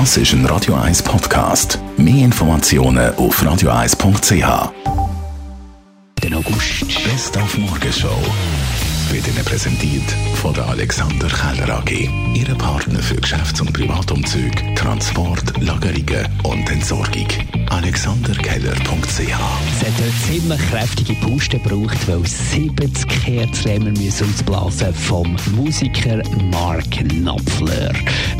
Das ist ein Radio 1 Podcast. Mehr Informationen auf radio1.ch. Den August. Best auf Morgenshow wird Ihnen präsentiert von der Alexander Keller AG. Ihre Partner für Geschäfts- und Privatumzüge, Transport, Lagerungen und Entsorgung. AlexanderKeller.ch Es hat eine ziemlich kräftige Puste gebraucht, weil 70 Herzräume müssen ausblasen vom Musiker Mark Knopfler.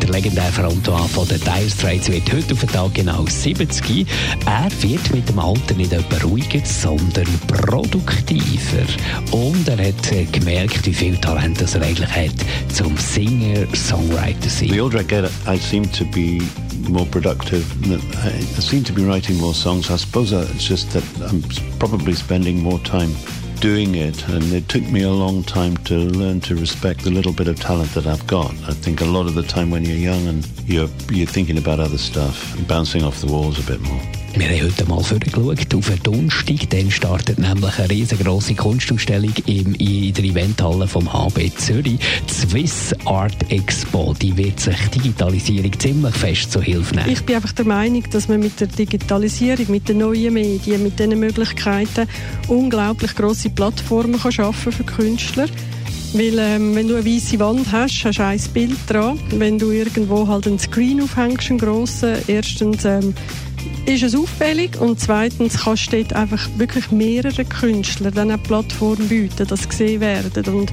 Der legendäre Frontmann von den Dire Straits wird heute auf den Tag genau 70. Er wird mit dem Alter nicht etwa ruhiger, sondern produktiver. Und er hat gemerkt, gemerkt, wie viel Talent er eigentlich hat zum Singer, Songwriter sein. The older I get, I seem to be more productive. I seem to be writing more songs. I suppose it's just that I'm probably spending more time doing it, and it took me a long time to learn to respect the little bit of talent that I've got. I think a lot of the time when you're young and you're you're thinking about other stuff, bouncing off the walls a bit more. Wir haben heute mal vorgeschaut auf den Donnerstag. Dann startet nämlich eine riesengroße Kunstausstellung in der Eventhalle vom HB Zürich. Die Swiss Art Expo. Die wird sich Digitalisierung ziemlich fest zur Hilfe nehmen. Ich bin einfach der Meinung, dass man mit der Digitalisierung, mit den neuen Medien, mit diesen Möglichkeiten unglaublich grosse Plattformen kann schaffen für Künstler. Weil ähm, wenn du eine weiße Wand hast, hast du ein Bild dran. Wenn du irgendwo halt einen Screen aufhängst, einen grossen, erstens ähm, ist es auffällig. Und zweitens kannst du dort einfach wirklich mehrere Künstler dann eine Plattform bieten, dass gesehen werden. Und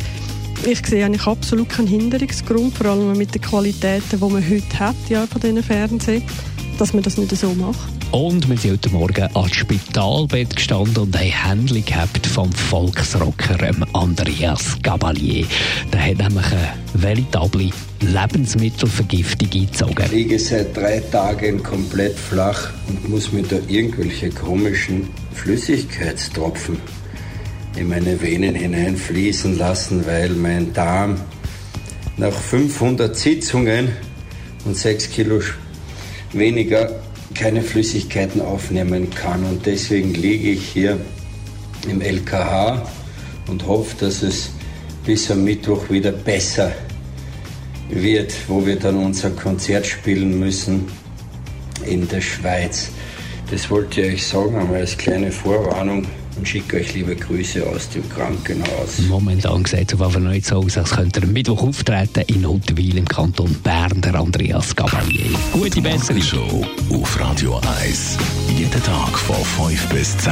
ich sehe eigentlich absolut keinen Hinderungsgrund, vor allem mit den Qualitäten, die man heute hat ja, von diesen Fernsehen, dass man das nicht so macht. Und wir sind heute Morgen ans Spitalbett gestanden und haben Händchen gehabt vom Volksrocker ähm, Andreas Gabalier. Der hat nämlich eine veritable Lebensmittelvergiftung eingezogen. Ich liege seit drei Tagen komplett flach und muss mir da irgendwelche komischen Flüssigkeitstropfen in meine Venen hineinfließen lassen, weil mein Darm nach 500 Sitzungen und 6 Kilo weniger keine Flüssigkeiten aufnehmen kann. Und deswegen liege ich hier im LKH und hoffe, dass es bis am Mittwoch wieder besser wird, wo wir dann unser Konzert spielen müssen in der Schweiz. Das wollte ich euch sagen, einmal als kleine Vorwarnung und schicke euch liebe Grüße aus dem Krankenhaus. Momentan sieht es auf jeden Fall nicht so aus, als könnte er Mittwoch auftreten in Huttwil im Kanton Bern, der Andreas Gabalier. Gute Besserung. Show auf Radio 1. Jeden Tag von 5 bis 10.